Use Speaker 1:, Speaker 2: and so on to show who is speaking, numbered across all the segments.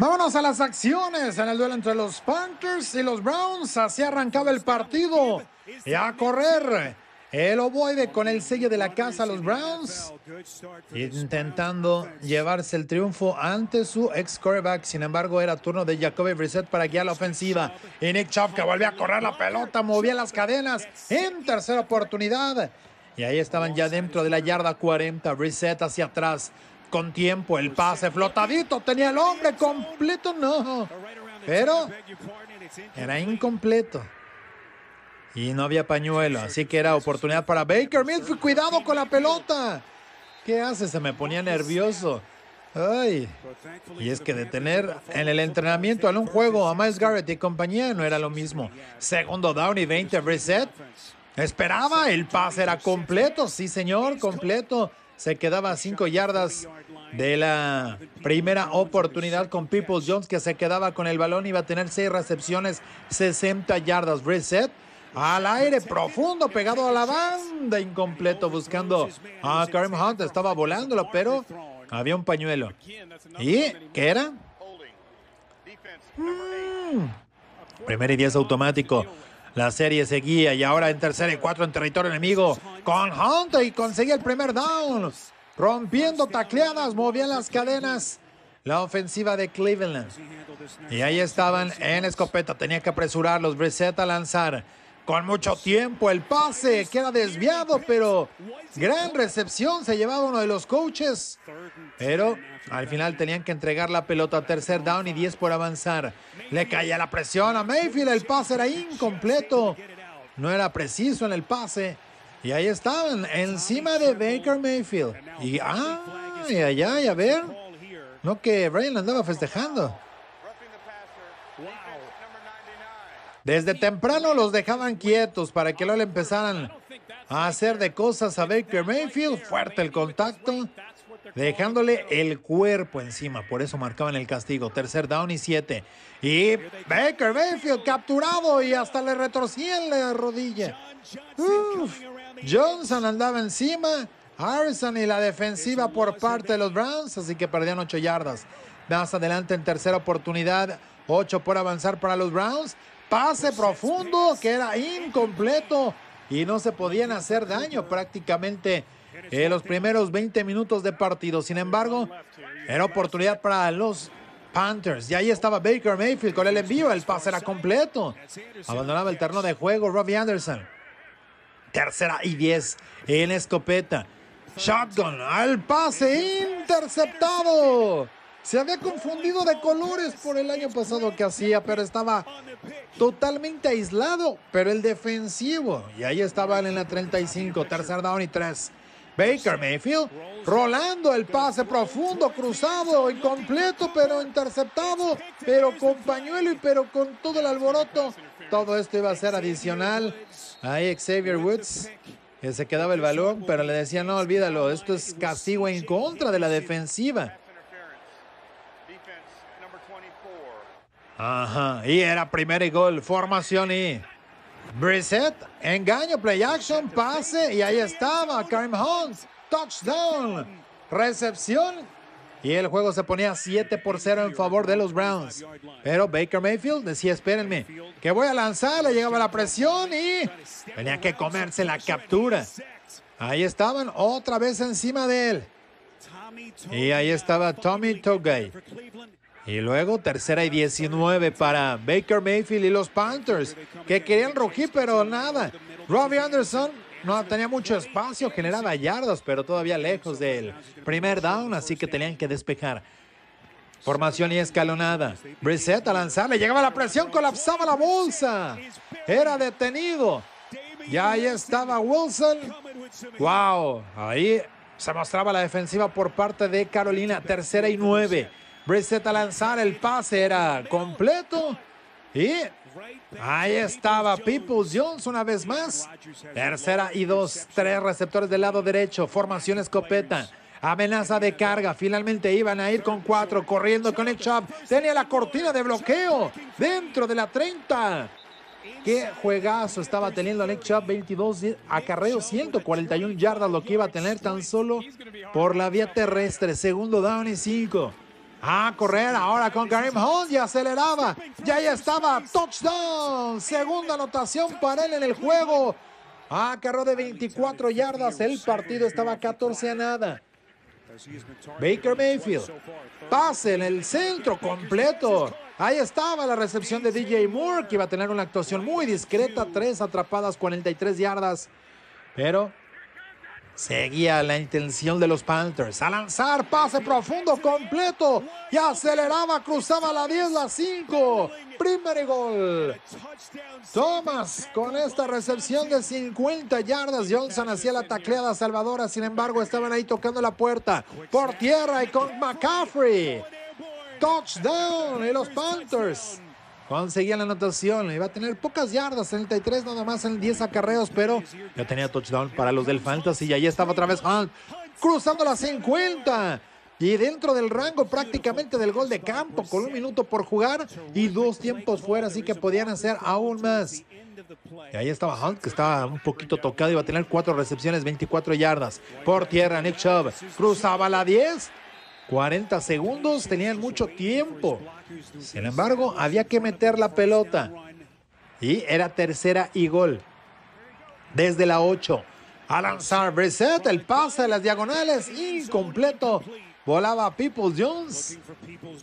Speaker 1: Vámonos a las acciones en el duelo entre los Panthers y los Browns. Así arrancaba el partido. Y a correr. El ovoide con el sello de la casa, los Browns, intentando llevarse el triunfo ante su ex quarterback. Sin embargo, era turno de Jacoby Brissett para guiar la ofensiva. Y Nick Chubb que volvía a correr la pelota, movía las cadenas en tercera oportunidad. Y ahí estaban ya dentro de la yarda 40. Brissett hacia atrás con tiempo. El pase flotadito. Tenía el hombre completo. No. Pero era incompleto. Y no había pañuelo. Así que era oportunidad para Baker Mayfield. Cuidado con la pelota. ¿Qué hace? Se me ponía nervioso. Ay. Y es que detener en el entrenamiento en un juego a Miles Garrett y compañía no era lo mismo. Segundo down y 20 reset. Esperaba, el pase era completo, sí señor, completo se quedaba a cinco yardas de la primera oportunidad con Peoples Jones, que se quedaba con el balón, iba a tener seis recepciones, 60 yardas. Reset al aire profundo, pegado a la banda, incompleto, buscando a Karim Hunt, estaba volándolo, pero había un pañuelo. ¿Y qué era? Mm. Primer y diez automático. La serie seguía y ahora en tercera y cuatro en territorio enemigo con Hunt y conseguía el primer down. Rompiendo tacleadas, movían las cadenas. La ofensiva de Cleveland. Y ahí estaban en escopeta. Tenía que apresurarlos. Brissett a lanzar. Con mucho tiempo el pase queda desviado, pero gran recepción se llevaba uno de los coaches. Pero al final tenían que entregar la pelota a tercer down y 10 por avanzar. Le caía la presión a Mayfield, el pase era incompleto. No era preciso en el pase. Y ahí estaban, encima de Baker Mayfield. Y ah, y allá, y a ver. No que Brian andaba festejando. Desde temprano los dejaban quietos para que no le empezaran a hacer de cosas a Baker Mayfield. Fuerte el contacto dejándole el cuerpo encima. Por eso marcaban el castigo. Tercer down y siete. Y Baker Mayfield capturado y hasta le retorcía la rodilla. Johnson andaba encima. Harrison y la defensiva por parte de los Browns, así que perdían ocho yardas. Más adelante en tercera oportunidad, ocho por avanzar para los Browns. Pase profundo que era incompleto y no se podían hacer daño prácticamente en los primeros 20 minutos de partido. Sin embargo, era oportunidad para los Panthers. Y ahí estaba Baker Mayfield con el envío. El pase era completo. Abandonaba el terreno de juego Robbie Anderson. Tercera y 10 en escopeta. Shotgun al pase interceptado. Se había confundido de colores por el año pasado que hacía, pero estaba totalmente aislado. Pero el defensivo, y ahí estaba en la 35, tercer down y 3. Baker Mayfield rolando el pase profundo, cruzado, incompleto, pero interceptado, pero con pañuelo y pero con todo el alboroto. Todo esto iba a ser adicional. Ahí Xavier Woods, que se quedaba el balón, pero le decía, no, olvídalo, esto es castigo en contra de la defensiva. Ajá, y era primer gol, formación y Brissett, engaño, play action, pase y ahí estaba Karim Hunt, touchdown, recepción y el juego se ponía 7 por 0 en favor de los Browns. Pero Baker Mayfield decía, espérenme, que voy a lanzar, le llegaba la presión y tenía que comerse la captura. Ahí estaban otra vez encima de él. Y ahí estaba Tommy Togay. Y luego tercera y 19 para Baker Mayfield y los Panthers, que querían rugir, pero nada. Robbie Anderson no tenía mucho espacio, generaba yardas, pero todavía lejos del primer down, así que tenían que despejar. Formación y escalonada. Brissett a lanzar, le llegaba la presión, colapsaba la bolsa. Era detenido. Ya ahí estaba Wilson. Wow, ahí se mostraba la defensiva por parte de Carolina. Tercera y nueve. Brissett a lanzar, el pase era completo. Y ahí estaba Peoples Jones una vez más. Tercera y dos, tres receptores del lado derecho, formación escopeta. Amenaza de carga. Finalmente iban a ir con cuatro, corriendo con el Chubb. Tenía la cortina de bloqueo dentro de la 30. Qué juegazo estaba teniendo Nick Chubb, 22 acarreos, 141 yardas, lo que iba a tener tan solo por la vía terrestre. Segundo down y 5. A correr ahora con Karim Hunt y aceleraba. Ya ahí estaba. Touchdown. Segunda anotación para él en el juego. Ah, carro de 24 yardas. El partido estaba 14 a nada. Baker Mayfield. Pase en el centro completo. Ahí estaba la recepción de DJ Moore, que iba a tener una actuación muy discreta. Tres atrapadas, 43 yardas. Pero Seguía la intención de los Panthers a lanzar pase profundo completo y aceleraba, cruzaba la 10, la 5. Primer gol. Thomas con esta recepción de 50 yardas. Johnson hacía la tacleada salvadora, sin embargo estaban ahí tocando la puerta por tierra y con McCaffrey. Touchdown y los Panthers conseguía la anotación. Iba a tener pocas yardas, 33 nada más en 10 acarreos, pero ya tenía touchdown para los del Fantasy. Y ahí estaba otra vez Hunt, cruzando las 50. Y dentro del rango prácticamente del gol de campo, con un minuto por jugar y dos tiempos fuera, así que podían hacer aún más. Y ahí estaba Hunt, que estaba un poquito tocado, iba a tener cuatro recepciones, 24 yardas. Por tierra, Nick Chubb cruzaba la 10 40 segundos, tenían mucho tiempo. Sin embargo, había que meter la pelota. Y era tercera y gol. Desde la 8. A lanzar Brissett, el pase de las diagonales, incompleto. Volaba Peoples Jones.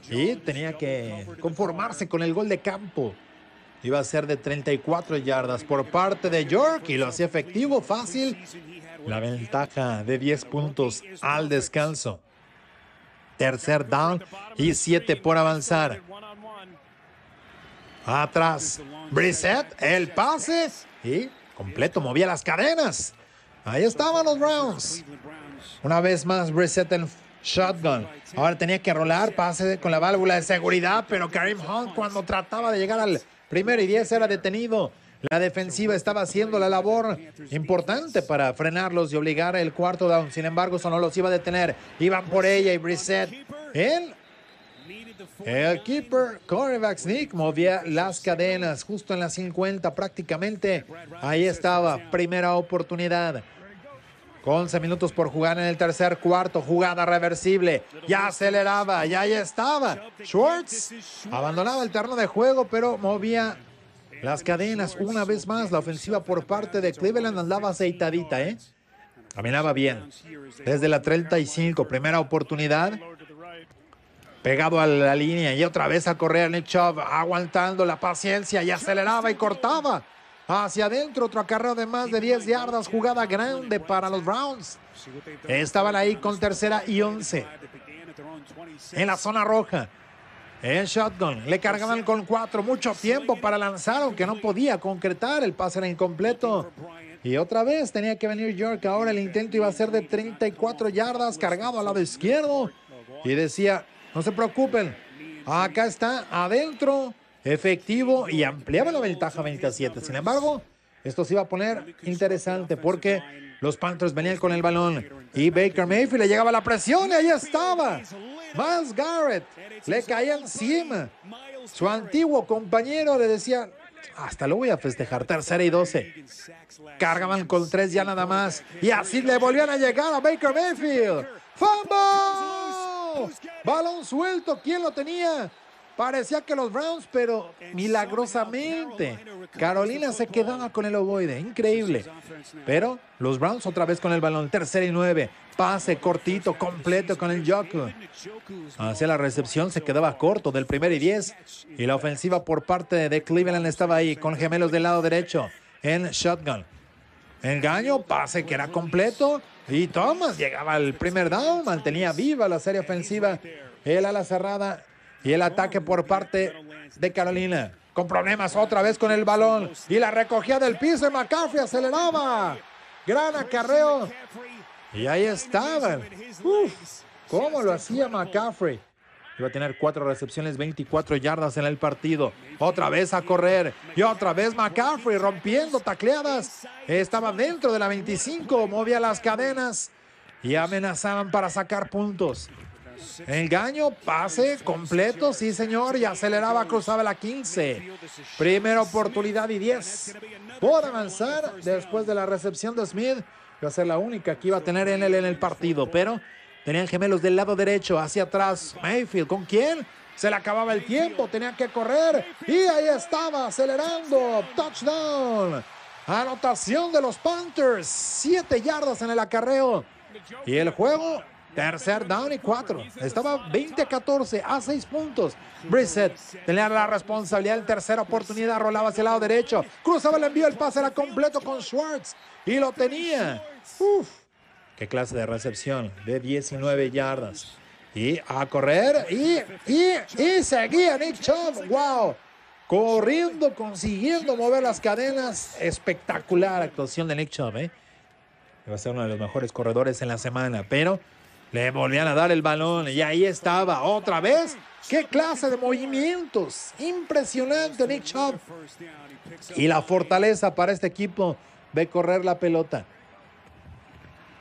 Speaker 1: Y tenía que conformarse con el gol de campo. Iba a ser de 34 yardas por parte de York y lo hacía efectivo, fácil. La ventaja de 10 puntos al descanso. Tercer down y siete por avanzar. Atrás, Brissett, el pase y completo, movía las cadenas. Ahí estaban los Browns. Una vez más, Brissett en shotgun. Ahora tenía que rolar, pase con la válvula de seguridad, pero Karim Hunt cuando trataba de llegar al primero y diez era detenido. La defensiva estaba haciendo la labor importante para frenarlos y obligar el cuarto down. Sin embargo, eso no los iba a detener. Iban por ella y Brissett. Él, el keeper, Cornerback Sneak, movía las cadenas justo en las 50 prácticamente. Ahí estaba, primera oportunidad. 11 minutos por jugar en el tercer cuarto, jugada reversible, ya aceleraba, ya ahí estaba. Schwartz abandonaba el terreno de juego, pero movía las cadenas, una vez más, la ofensiva por parte de Cleveland andaba aceitadita, ¿eh? Caminaba bien. Desde la 35, primera oportunidad. Pegado a la línea y otra vez a correr Nick Chubb, aguantando la paciencia y aceleraba y cortaba. Hacia adentro, otro acarreo de más de 10 yardas, jugada grande para los Browns. Estaban ahí con tercera y 11. En la zona roja. En shotgun. Le cargaban con cuatro. Mucho tiempo para lanzar, aunque no podía concretar. El pase era incompleto. Y otra vez tenía que venir York. Ahora el intento iba a ser de 34 yardas, cargado al lado izquierdo. Y decía, no se preocupen. Acá está, adentro, efectivo y ampliaba la ventaja 27. Sin embargo, esto se iba a poner interesante porque los Panthers venían con el balón y Baker Mayfield le llegaba la presión y ahí estaba. Miles Garrett le caía encima. Su antiguo compañero le decía, hasta lo voy a festejar, tercera y doce. Cargaban con tres ya nada más. Y así le volvían a llegar a Baker Mayfield. ¡Fumble! Balón suelto, ¿quién lo tenía? Parecía que los Browns, pero milagrosamente Carolina se quedaba con el ovoide. Increíble. Pero los Browns otra vez con el balón. Tercera y nueve. Pase cortito, completo con el Joku. Hacia la recepción se quedaba corto del primer y diez. Y la ofensiva por parte de Cleveland estaba ahí con gemelos del lado derecho en shotgun. Engaño, pase que era completo. Y Thomas llegaba al primer down, mantenía viva la serie ofensiva. El ala cerrada y el ataque por parte de Carolina. Con problemas otra vez con el balón. Y la recogía del piso McCaffrey aceleraba. Gran acarreo. Y ahí estaban. Uf, ¿Cómo lo hacía McCaffrey? Iba a tener cuatro recepciones, 24 yardas en el partido. Otra vez a correr. Y otra vez McCaffrey rompiendo tacleadas. Estaba dentro de la 25. Movía las cadenas. Y amenazaban para sacar puntos. Engaño, pase completo, sí señor, y aceleraba, cruzaba la 15. Primera oportunidad y 10. Por avanzar después de la recepción de Smith. Iba a ser la única que iba a tener en él en el partido, pero Tenían gemelos del lado derecho, hacia atrás. Mayfield, ¿con quién? Se le acababa el tiempo, tenían que correr. Y ahí estaba, acelerando. Touchdown. Anotación de los Panthers. Siete yardas en el acarreo. Y el juego, tercer down y cuatro. Estaba 20-14 a seis puntos. Brissett tenía la responsabilidad en tercera oportunidad. Rolaba hacia el lado derecho. Cruzaba el envío. El pase era completo con Schwartz. Y lo tenía. Uf. Qué clase de recepción de 19 yardas. Y a correr. Y, y, y seguía Nick Chubb. ¡Wow! Corriendo, consiguiendo mover las cadenas. Espectacular actuación de Nick Chubb. ¿eh? Va a ser uno de los mejores corredores en la semana. Pero le volvían a dar el balón. Y ahí estaba. Otra vez. ¡Qué clase de movimientos! Impresionante Nick Chubb. Y la fortaleza para este equipo de correr la pelota.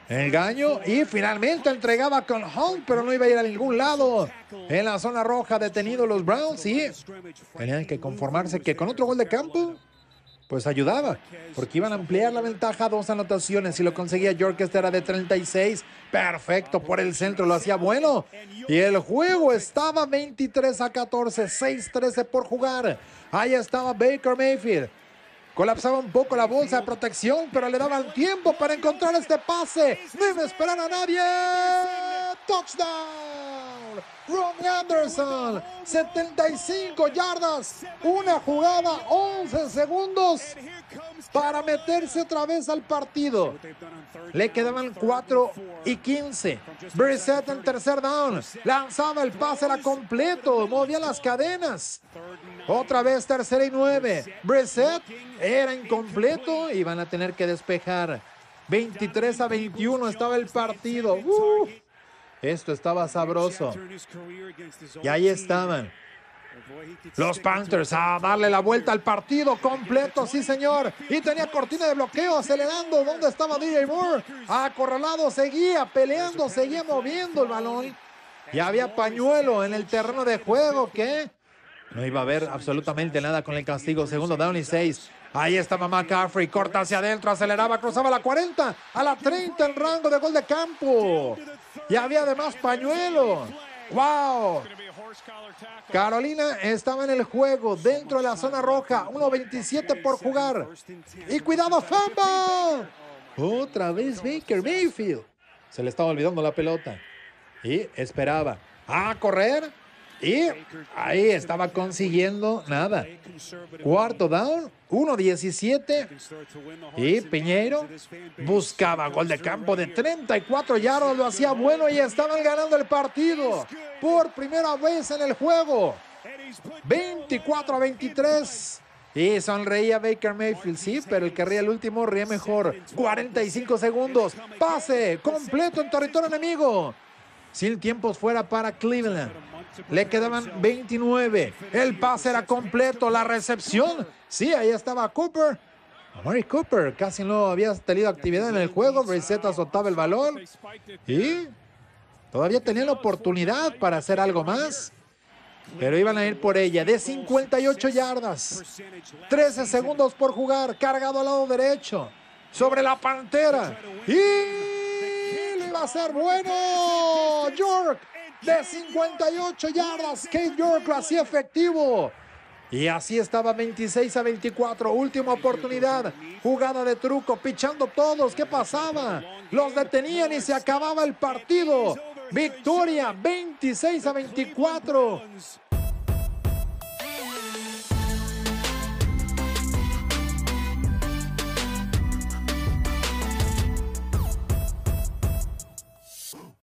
Speaker 1: Engaño y finalmente entregaba con Hunt, pero no iba a ir a ningún lado. En la zona roja detenido los Browns y tenían que conformarse que con otro gol de campo, pues ayudaba, porque iban a ampliar la ventaja a dos anotaciones. y lo conseguía York, este era de 36. Perfecto, por el centro lo hacía bueno. Y el juego estaba 23 a 14, 6-13 por jugar. Ahí estaba Baker Mayfield. Colapsaba un poco la bolsa de protección, pero le daban tiempo para encontrar este pase. No iba a esperar a nadie. Touchdown. Ron Anderson, 75 yardas, una jugada, 11 segundos para meterse otra vez al partido. Le quedaban 4 y 15. Brissett en tercer down. Lanzaba el pase, era completo, movía las cadenas. Otra vez tercera y nueve. Brissett era incompleto y van a tener que despejar. 23 a 21 estaba el partido. Esto estaba sabroso. Y ahí estaban. Los Panthers a darle la vuelta al partido completo, sí señor. Y tenía cortina de bloqueo acelerando. ¿Dónde estaba DJ Moore? Acorralado, seguía peleando, seguía moviendo el balón. Y había pañuelo en el terreno de juego que no iba a haber absolutamente nada con el castigo. Segundo down y seis. Ahí estaba McCaffrey, corta hacia adentro, aceleraba, cruzaba la 40, a la 30 en rango de gol de campo. Y había además pañuelo. ¡Wow! Carolina estaba en el juego dentro de la zona roja, 1.27 por jugar. Y cuidado, Famba. Otra vez Baker Mayfield. Se le estaba olvidando la pelota. Y esperaba a correr y ahí estaba consiguiendo nada. Cuarto down, 1-17. Y Piñeiro buscaba gol de campo de 34 yardas, lo hacía bueno y estaban ganando el partido por primera vez en el juego. 24 a 23. Y sonreía Baker Mayfield, sí, pero el que ríe el último ríe mejor. 45 segundos. Pase completo en territorio enemigo. Sin tiempos fuera para Cleveland. Le quedaban 29. El pase era completo. La recepción. Sí, ahí estaba Cooper. Mary Cooper casi no había tenido actividad en el juego. Brissett azotaba el balón. Y todavía tenía la oportunidad para hacer algo más. Pero iban a ir por ella. De 58 yardas. 13 segundos por jugar. Cargado al lado derecho. Sobre la pantera. Y le iba a ser bueno. York de 58 yardas. Kate York lo hacía efectivo. Y así estaba 26 a 24. Última oportunidad. Jugada de truco, pichando todos. ¿Qué pasaba? Los detenían y se acababa el partido. Victoria 26 a 24